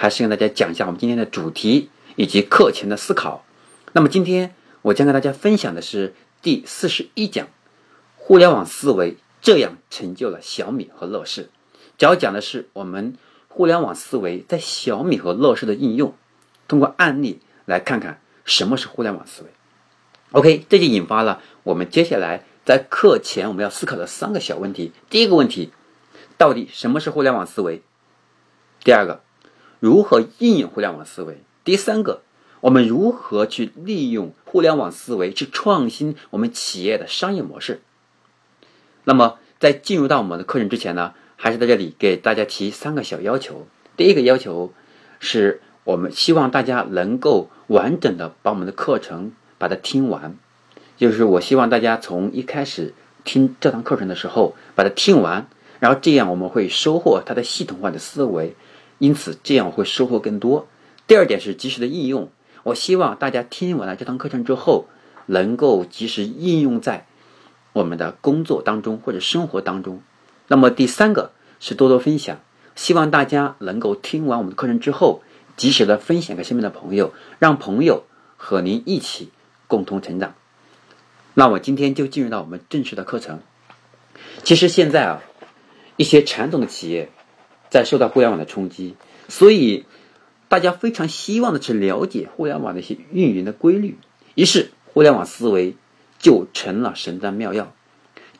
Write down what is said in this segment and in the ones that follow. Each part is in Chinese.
还是跟大家讲一下我们今天的主题以及课前的思考。那么今天我将跟大家分享的是第四十一讲：互联网思维这样成就了小米和乐视。主要讲的是我们互联网思维在小米和乐视的应用，通过案例来看看什么是互联网思维。OK，这就引发了我们接下来在课前我们要思考的三个小问题。第一个问题，到底什么是互联网思维？第二个。如何应用互联网思维？第三个，我们如何去利用互联网思维去创新我们企业的商业模式？那么，在进入到我们的课程之前呢，还是在这里给大家提三个小要求。第一个要求是我们希望大家能够完整的把我们的课程把它听完，就是我希望大家从一开始听这堂课程的时候把它听完，然后这样我们会收获它的系统化的思维。因此，这样会收获更多。第二点是及时的应用。我希望大家听完了这堂课程之后，能够及时应用在我们的工作当中或者生活当中。那么第三个是多多分享，希望大家能够听完我们的课程之后，及时的分享给身边的朋友，让朋友和您一起共同成长。那我今天就进入到我们正式的课程。其实现在啊，一些传统的企业。在受到互联网的冲击，所以大家非常希望的去了解互联网的一些运营的规律，于是互联网思维就成了神丹妙药，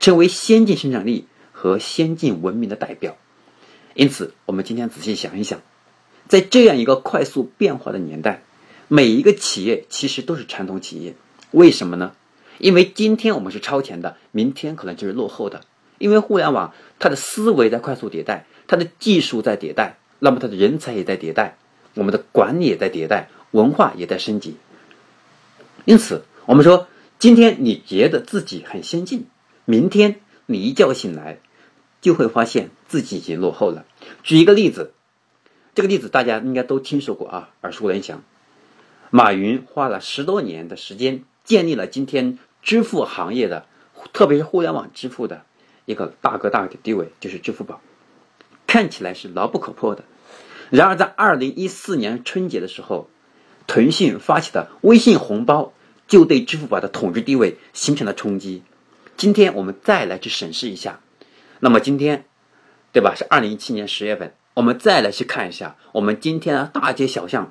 成为先进生产力和先进文明的代表。因此，我们今天仔细想一想，在这样一个快速变化的年代，每一个企业其实都是传统企业。为什么呢？因为今天我们是超前的，明天可能就是落后的。因为互联网它的思维在快速迭代。它的技术在迭代，那么它的人才也在迭代，我们的管理也在迭代，文化也在升级。因此，我们说，今天你觉得自己很先进，明天你一觉醒来，就会发现自己已经落后了。举一个例子，这个例子大家应该都听说过啊，耳熟能详。马云花了十多年的时间，建立了今天支付行业的，特别是互联网支付的一个大哥大的地位，就是支付宝。看起来是牢不可破的，然而在二零一四年春节的时候，腾讯发起的微信红包就对支付宝的统治地位形成了冲击。今天我们再来去审视一下，那么今天，对吧？是二零一七年十月份，我们再来去看一下，我们今天的大街小巷，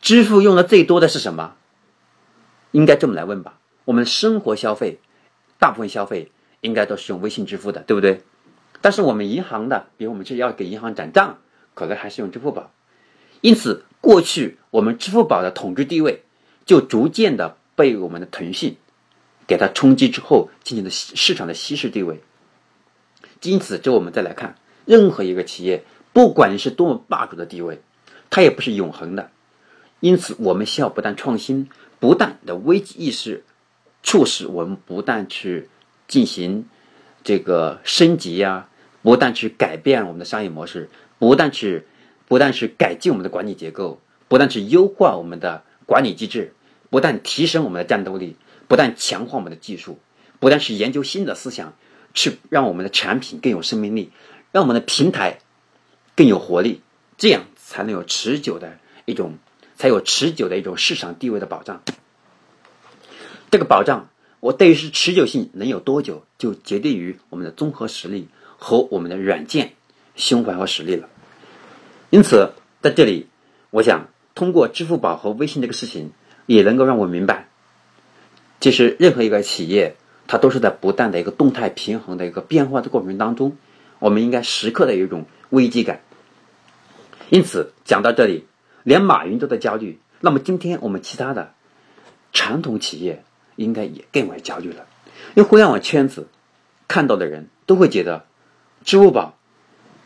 支付用的最多的是什么？应该这么来问吧？我们生活消费，大部分消费应该都是用微信支付的，对不对？但是我们银行的，比如我们是要给银行转账，可能还是用支付宝。因此，过去我们支付宝的统治地位就逐渐的被我们的腾讯给它冲击之后，进行了市场的稀释地位。因此，这我们再来看，任何一个企业，不管是多么霸主的地位，它也不是永恒的。因此，我们需要不断创新，不断的危机意识，促使我们不断去进行。这个升级呀，不但去改变我们的商业模式，不但去，不但是改进我们的管理结构，不但是优化我们的管理机制，不但提升我们的战斗力，不但强化我们的技术，不但是研究新的思想，去让我们的产品更有生命力，让我们的平台更有活力，这样才能有持久的一种，才有持久的一种市场地位的保障。这个保障。我对于是持久性能有多久，就决定于我们的综合实力和我们的软件胸怀和实力了。因此，在这里，我想通过支付宝和微信这个事情，也能够让我明白，其实任何一个企业，它都是在不断的一个动态平衡的一个变化的过程当中，我们应该时刻的有一种危机感。因此，讲到这里，连马云都在焦虑，那么今天我们其他的传统企业。应该也更为焦虑了，因为互联网圈子看到的人都会觉得，支付宝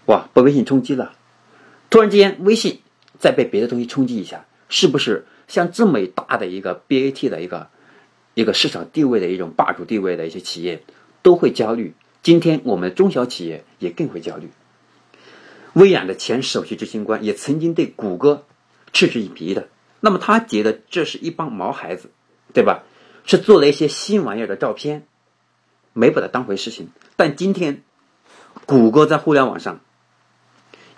哇被微信冲击了，突然之间微信再被别的东西冲击一下，是不是像这么大的一个 BAT 的一个一个市场地位的一种霸主地位的一些企业都会焦虑？今天我们中小企业也更会焦虑。微软的前首席执行官也曾经对谷歌嗤之以鼻的，那么他觉得这是一帮毛孩子，对吧？是做了一些新玩意儿的照片，没把它当回事情。但今天，谷歌在互联网上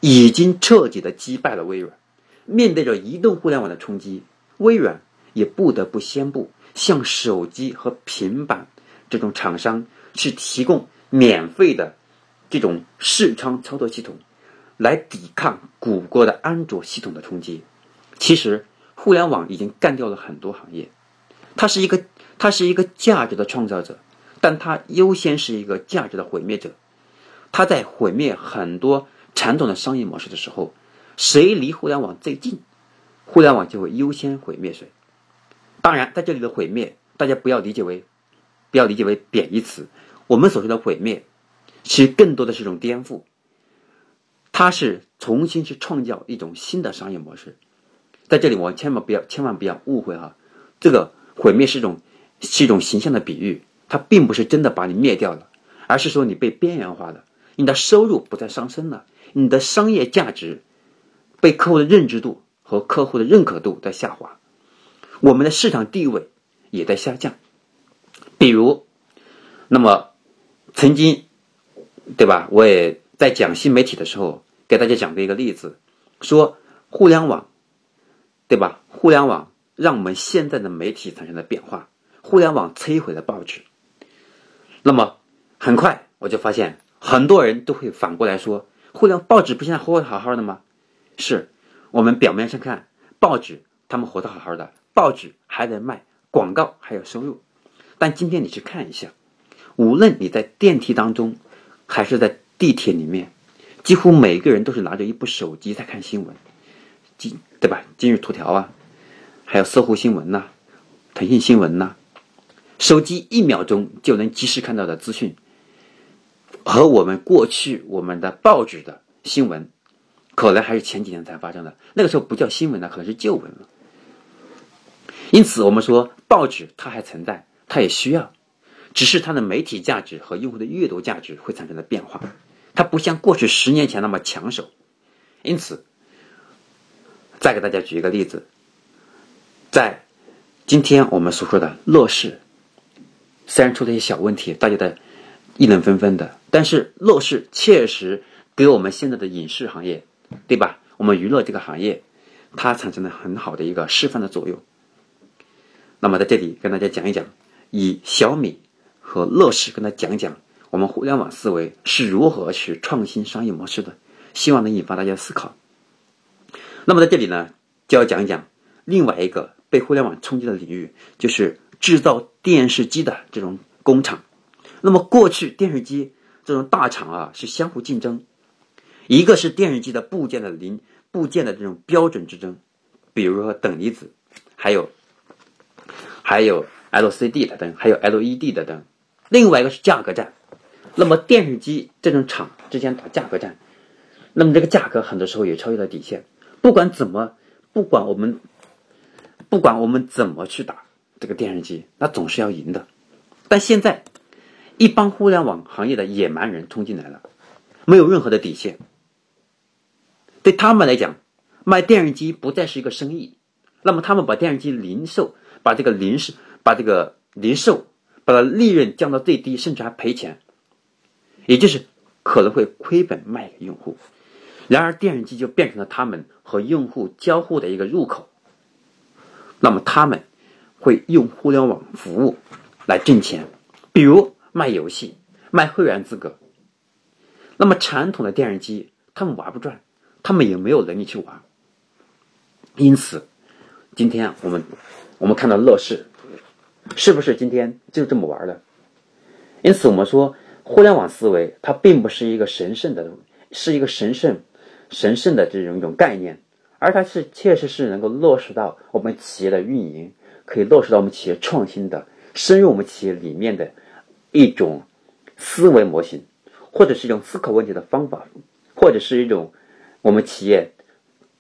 已经彻底的击败了微软。面对着移动互联网的冲击，微软也不得不宣布向手机和平板这种厂商去提供免费的这种视窗操作系统。来抵抗谷歌的安卓系统的冲击。其实，互联网已经干掉了很多行业。它是一个，它是一个价值的创造者，但它优先是一个价值的毁灭者。它在毁灭很多传统的商业模式的时候，谁离互联网最近，互联网就会优先毁灭谁。当然，在这里的毁灭，大家不要理解为，不要理解为贬义词。我们所说的毁灭，其实更多的是一种颠覆。它是重新去创造一种新的商业模式，在这里我千万不要千万不要误会哈，这个毁灭是一种是一种形象的比喻，它并不是真的把你灭掉了，而是说你被边缘化了，你的收入不再上升了，你的商业价值被客户的认知度和客户的认可度在下滑，我们的市场地位也在下降，比如，那么曾经，对吧？我也。在讲新媒体的时候，给大家讲过一个例子，说互联网，对吧？互联网让我们现在的媒体产生了变化，互联网摧毁了报纸。那么很快我就发现，很多人都会反过来说，互联报纸不现在活得好好的吗？是我们表面上看报纸，他们活得好好的，报纸还在卖广告，还有收入。但今天你去看一下，无论你在电梯当中，还是在地铁里面，几乎每个人都是拿着一部手机在看新闻，今对吧？今日头条啊，还有搜狐新闻呐，腾讯新闻呐，手机一秒钟就能及时看到的资讯，和我们过去我们的报纸的新闻，可能还是前几年才发生的。那个时候不叫新闻了，可能是旧闻了。因此，我们说报纸它还存在，它也需要，只是它的媒体价值和用户的阅读价值会产生的变化。它不像过去十年前那么抢手，因此，再给大家举一个例子，在今天我们所说的乐视，虽然出了一些小问题，大家的议论纷纷的，但是乐视确实给我们现在的影视行业，对吧？我们娱乐这个行业，它产生了很好的一个示范的作用。那么在这里跟大家讲一讲，以小米和乐视跟他讲讲。我们互联网思维是如何去创新商业模式的？希望能引发大家思考。那么在这里呢，就要讲一讲另外一个被互联网冲击的领域，就是制造电视机的这种工厂。那么过去电视机这种大厂啊是相互竞争，一个是电视机的部件的零部件的这种标准之争，比如说等离子，还有还有 LCD 的灯，还有 LED 的灯。另外一个是价格战。那么电视机这种厂之间打价格战，那么这个价格很多时候也超越了底线。不管怎么，不管我们，不管我们怎么去打这个电视机，那总是要赢的。但现在，一帮互联网行业的野蛮人冲进来了，没有任何的底线。对他们来讲，卖电视机不再是一个生意。那么他们把电视机零售，把这个零售，把这个零售，把它利润降到最低，甚至还赔钱。也就是可能会亏本卖给用户，然而电视机就变成了他们和用户交互的一个入口。那么他们会用互联网服务来挣钱，比如卖游戏、卖会员资格。那么传统的电视机他们玩不转，他们也没有能力去玩。因此，今天我们我们看到乐视，是不是今天就这么玩的？因此我们说。互联网思维，它并不是一个神圣的，是一个神圣、神圣的这种一种概念，而它是确实是能够落实到我们企业的运营，可以落实到我们企业创新的、深入我们企业里面的一种思维模型，或者是一种思考问题的方法，或者是一种我们企业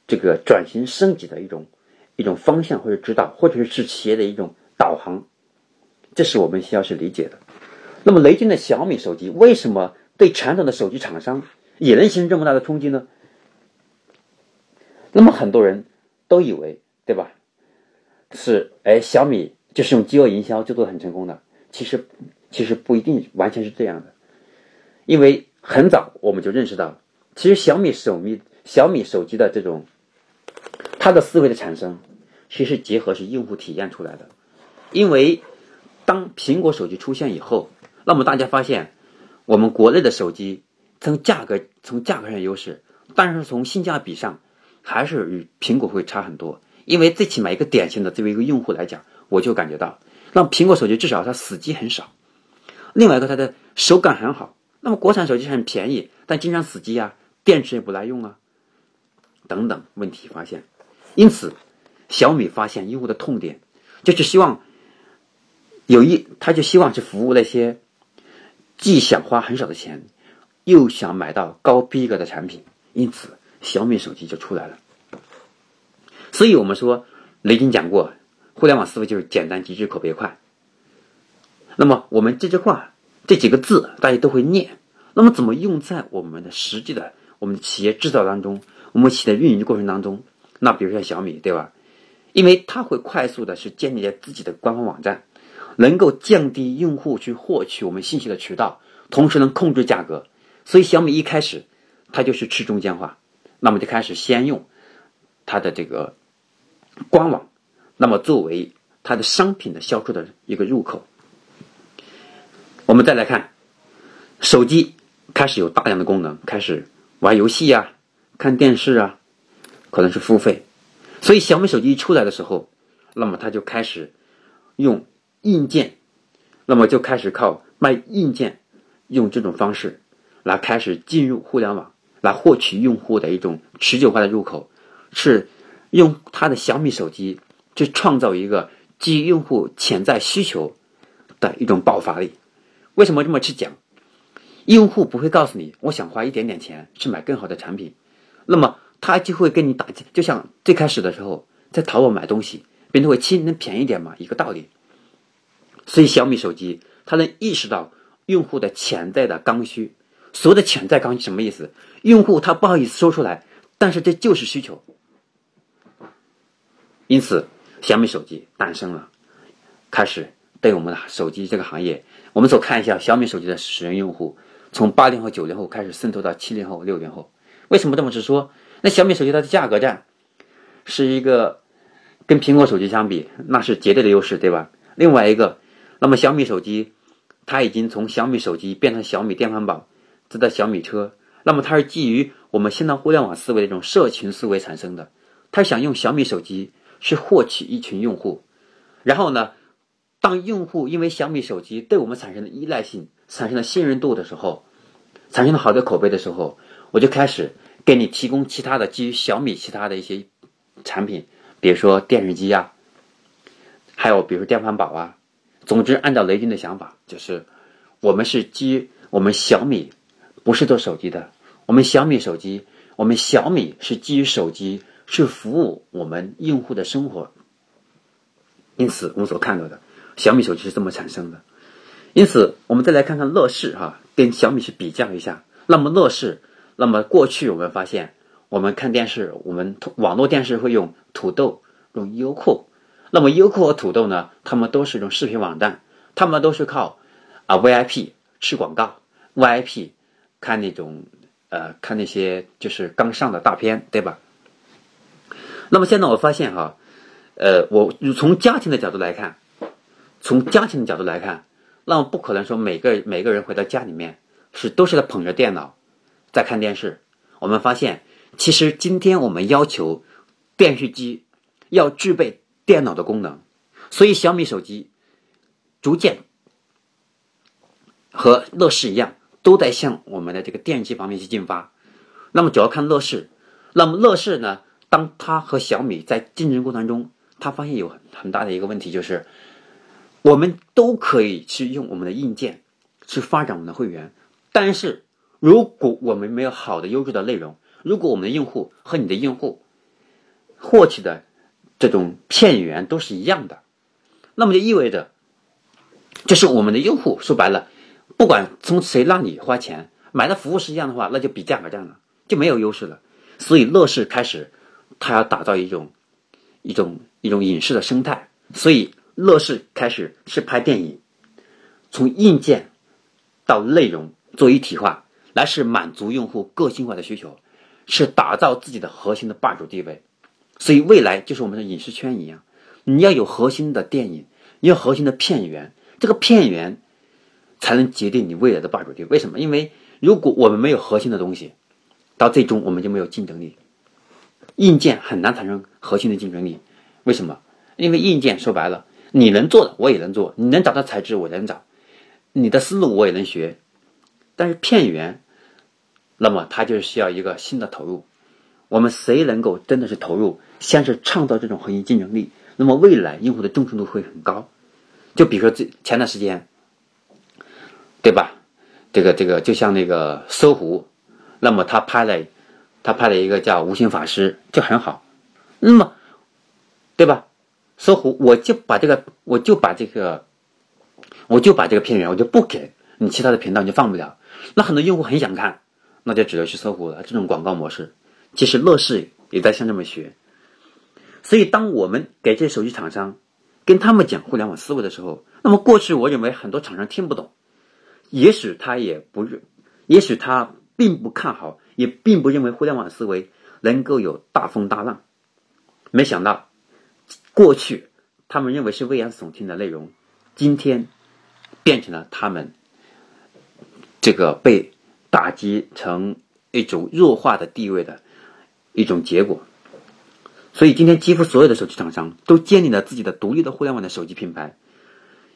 这个转型升级的一种一种方向或者指导，或者是企业的一种导航，这是我们需要去理解的。那么雷军的小米手机为什么对传统的手机厂商也能形成这么大的冲击呢？那么很多人都以为，对吧？是哎，小米就是用饥饿营销就做的很成功的。其实，其实不一定完全是这样的，因为很早我们就认识到，其实小米手米小米手机的这种它的思维的产生，其实结合是用户体验出来的。因为当苹果手机出现以后，那么大家发现，我们国内的手机从价格从价格上优势，但是从性价比上。还是与苹果会差很多，因为最起码一个典型的作为一个用户来讲，我就感觉到，那苹果手机至少它死机很少，另外一个它的手感很好。那么国产手机很便宜，但经常死机啊，电池也不耐用啊，等等问题发现。因此，小米发现用户的痛点，就是希望有一，他就希望去服务那些既想花很少的钱，又想买到高逼格的产品。因此。小米手机就出来了，所以我们说，雷军讲过，互联网思维就是简单、极致、口碑快。那么我们这句话这几个字大家都会念，那么怎么用在我们的实际的我们企业制造当中，我们企业运营的过程当中？那比如说小米，对吧？因为它会快速的去建立在自己的官方网站，能够降低用户去获取我们信息的渠道，同时能控制价格。所以小米一开始它就是吃中间化。那么就开始先用它的这个官网，那么作为它的商品的销售的一个入口。我们再来看，手机开始有大量的功能，开始玩游戏啊、看电视啊，可能是付费。所以小米手机一出来的时候，那么它就开始用硬件，那么就开始靠卖硬件，用这种方式来开始进入互联网。来获取用户的一种持久化的入口，是用他的小米手机去创造一个基于用户潜在需求的一种爆发力。为什么这么去讲？用户不会告诉你，我想花一点点钱去买更好的产品，那么他就会跟你打，就像最开始的时候在淘宝买东西，别人会亲能便宜点嘛，一个道理。所以小米手机它能意识到用户的潜在的刚需。所谓的潜在刚需什么意思？用户他不好意思说出来，但是这就是需求。因此，小米手机诞生了，开始对我们的手机这个行业，我们所看一下小米手机的使用用户，从八零后、九零后开始渗透到七零后、六零后。为什么这么直说？那小米手机它的价格战是一个跟苹果手机相比，那是绝对的优势，对吧？另外一个，那么小米手机它已经从小米手机变成小米电饭煲。这的小米车，那么它是基于我们现在互联网思维的一种社群思维产生的。他想用小米手机去获取一群用户，然后呢，当用户因为小米手机对我们产生的依赖性、产生了信任度的时候，产生了好的口碑的时候，我就开始给你提供其他的基于小米其他的一些产品，比如说电视机啊，还有比如电饭煲啊。总之，按照雷军的想法，就是我们是基于我们小米。不是做手机的，我们小米手机，我们小米是基于手机，去服务我们用户的生活。因此，我们所看到的小米手机是这么产生的。因此，我们再来看看乐视哈，跟小米去比较一下。那么乐视，那么过去我们发现，我们看电视，我们网络电视会用土豆，用优酷。那么优酷和土豆呢，他们都是一种视频网站，他们都是靠啊 VIP 吃广告，VIP。看那种，呃，看那些就是刚上的大片，对吧？那么现在我发现哈，呃，我从家庭的角度来看，从家庭的角度来看，那么不可能说每个每个人回到家里面是都是在捧着电脑在看电视。我们发现，其实今天我们要求电视机要具备电脑的功能，所以小米手机逐渐和乐视一样。都在向我们的这个电机方面去进发，那么主要看乐视，那么乐视呢，当它和小米在竞争过程中，它发现有很很大的一个问题，就是我们都可以去用我们的硬件去发展我们的会员，但是如果我们没有好的优质的内容，如果我们的用户和你的用户获取的这种片源都是一样的，那么就意味着，就是我们的用户说白了，不管从谁让你花钱买的服务是一样的话，那就比价格战了，就没有优势了。所以乐视开始，它要打造一种一种一种影视的生态，所以乐视开始是拍电影，从硬件到内容做一体化，来是满足用户个性化的需求，是打造自己的核心的霸主地位。所以未来就是我们的影视圈一样，你要有核心的电影，你要核心的片源，这个片源才能决定你未来的霸主地位。为什么？因为如果我们没有核心的东西，到最终我们就没有竞争力。硬件很难产生核心的竞争力，为什么？因为硬件说白了，你能做的我也能做，你能找到材质我也能找，你的思路我也能学。但是片源，那么它就需要一个新的投入。我们谁能够真的是投入，先是创造这种核心竞争力，那么未来用户的忠诚度会很高。就比如说这前段时间，对吧？这个这个就像那个搜狐，那么他拍了他拍了一个叫《无形法师》，就很好。那么，对吧？搜狐我就把这个我就把这个我就把这个片源我就不给你，其他的频道你就放不了。那很多用户很想看，那就只能去搜狐了。这种广告模式。其实乐视也在向这么学，所以当我们给这些手机厂商跟他们讲互联网思维的时候，那么过去我认为很多厂商听不懂，也许他也不认，也许他并不看好，也并不认为互联网思维能够有大风大浪。没想到过去他们认为是危言耸听的内容，今天变成了他们这个被打击成一种弱化的地位的。一种结果，所以今天几乎所有的手机厂商都建立了自己的独立的互联网的手机品牌，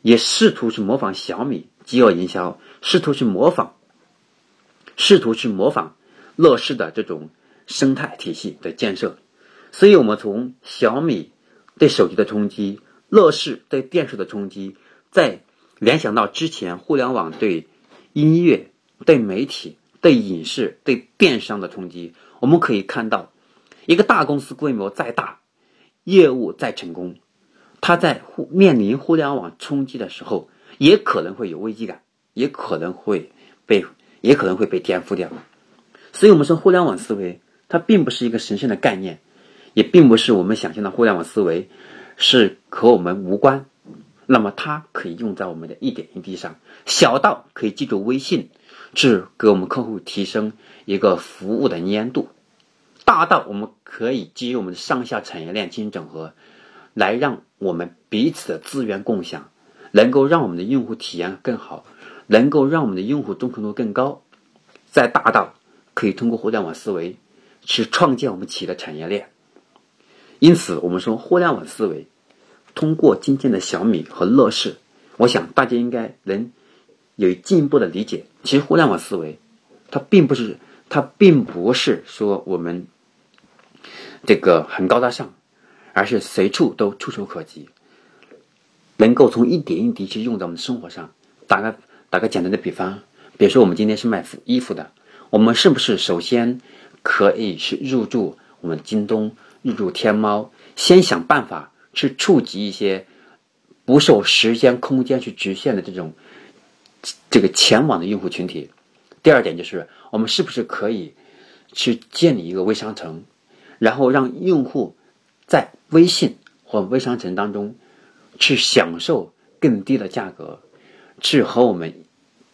也试图去模仿小米饥饿营销，试图去模仿，试图去模仿乐视的这种生态体系的建设。所以，我们从小米对手机的冲击，乐视对电视的冲击，再联想到之前互联网对音乐、对媒体、对影视、对电商的冲击。我们可以看到，一个大公司规模再大，业务再成功，它在互面临互联网冲击的时候，也可能会有危机感，也可能会被也可能会被颠覆掉。所以，我们说互联网思维，它并不是一个神圣的概念，也并不是我们想象的互联网思维是和我们无关。那么，它可以用在我们的一点一滴上，小到可以记住微信。是给我们客户提升一个服务的粘度，大到我们可以基于我们的上下产业链进行整合，来让我们彼此的资源共享，能够让我们的用户体验更好，能够让我们的用户忠诚度更高。再大到可以通过互联网思维去创建我们企业的产业链。因此，我们说互联网思维通过今天的小米和乐视，我想大家应该能。有进一步的理解，其实互联网思维，它并不是，它并不是说我们这个很高大上，而是随处都触手可及，能够从一点一滴去用在我们的生活上。打个打个简单的比方，比如说我们今天是卖衣服的，我们是不是首先可以去入驻我们京东、入驻天猫，先想办法去触及一些不受时间、空间去局限的这种。这个前往的用户群体，第二点就是我们是不是可以去建立一个微商城，然后让用户在微信或微商城当中去享受更低的价格，去和我们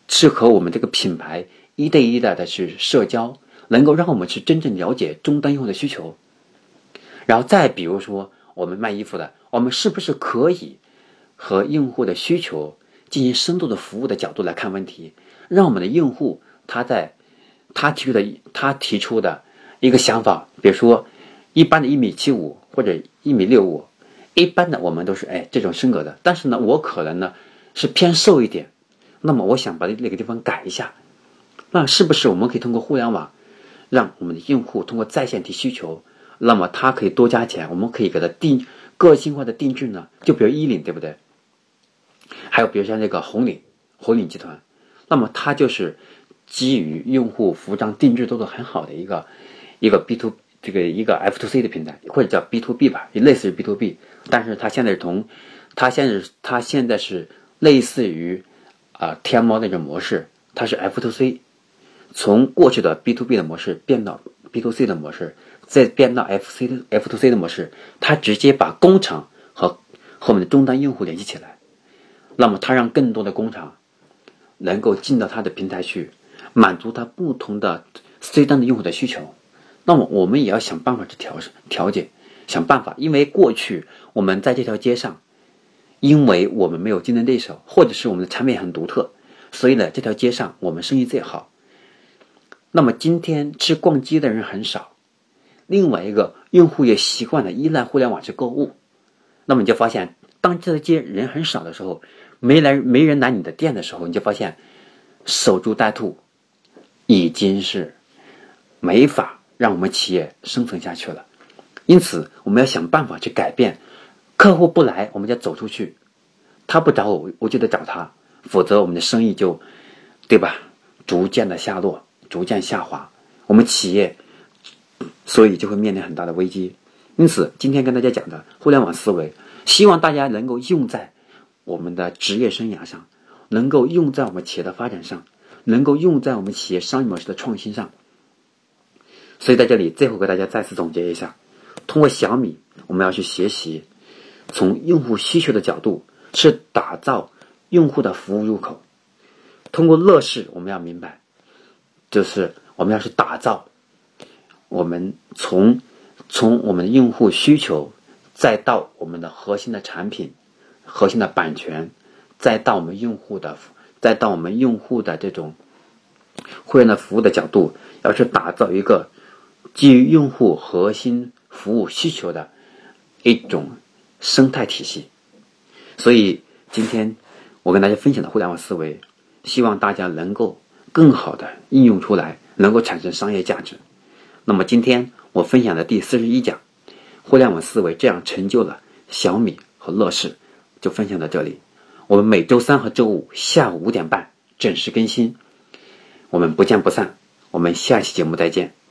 去和我们这个品牌一对一的的去社交，能够让我们去真正了解终端用户的需求。然后再比如说我们卖衣服的，我们是不是可以和用户的需求？进行深度的服务的角度来看问题，让我们的用户他在他提出的他提出的一个想法，比如说一般的一米七五或者一米六五，一般的我们都是哎这种风格的，但是呢我可能呢是偏瘦一点，那么我想把那个地方改一下，那是不是我们可以通过互联网让我们的用户通过在线提需求，那么他可以多加钱，我们可以给他定个性化的定制呢？就比如衣领，对不对？还有比如像那个红领红领集团，那么它就是基于用户服装定制做的很好的一个一个 B to B 这个一个 F to C 的平台，或者叫 B to B 吧，也类似于 B to B，但是它现在是同，它现在它现在是类似于啊天猫那种模式，它是 F to C，从过去的 B to B 的模式变到 B to C 的模式，再变到 F C 的 F to C 的模式，它直接把工厂和后面的终端用户联系起来，那么它让更多的工厂能够进到它的平台去，满足它不同的 C 端的用户的需求。那么我们也要想办法去调调节，想办法，因为过去我们在这条街上，因为我们没有竞争对手，或者是我们的产品很独特，所以呢，这条街上我们生意最好。那么今天去逛街的人很少，另外一个用户也习惯了依赖互联网去购物，那么你就发现，当这条街人很少的时候，没来没人来你的店的时候，你就发现守株待兔已经是没法。让我们企业生存下去了，因此我们要想办法去改变。客户不来，我们就走出去；他不找我，我就得找他，否则我们的生意就，对吧？逐渐的下落，逐渐下滑，我们企业所以就会面临很大的危机。因此，今天跟大家讲的互联网思维，希望大家能够用在我们的职业生涯上，能够用在我们企业的发展上，能够用在我们企业商业模式的创新上。所以在这里，最后给大家再次总结一下：通过小米，我们要去学习，从用户需求的角度，是打造用户的服务入口；通过乐视，我们要明白，就是我们要去打造我们从从我们的用户需求，再到我们的核心的产品、核心的版权，再到我们用户的，再到我们用户的这种会员的服务的角度，要去打造一个。基于用户核心服务需求的一种生态体系，所以今天我跟大家分享的互联网思维，希望大家能够更好的应用出来，能够产生商业价值。那么今天我分享的第四十一讲互联网思维，这样成就了小米和乐视，就分享到这里。我们每周三和周五下午五点半准时更新，我们不见不散。我们下期节目再见。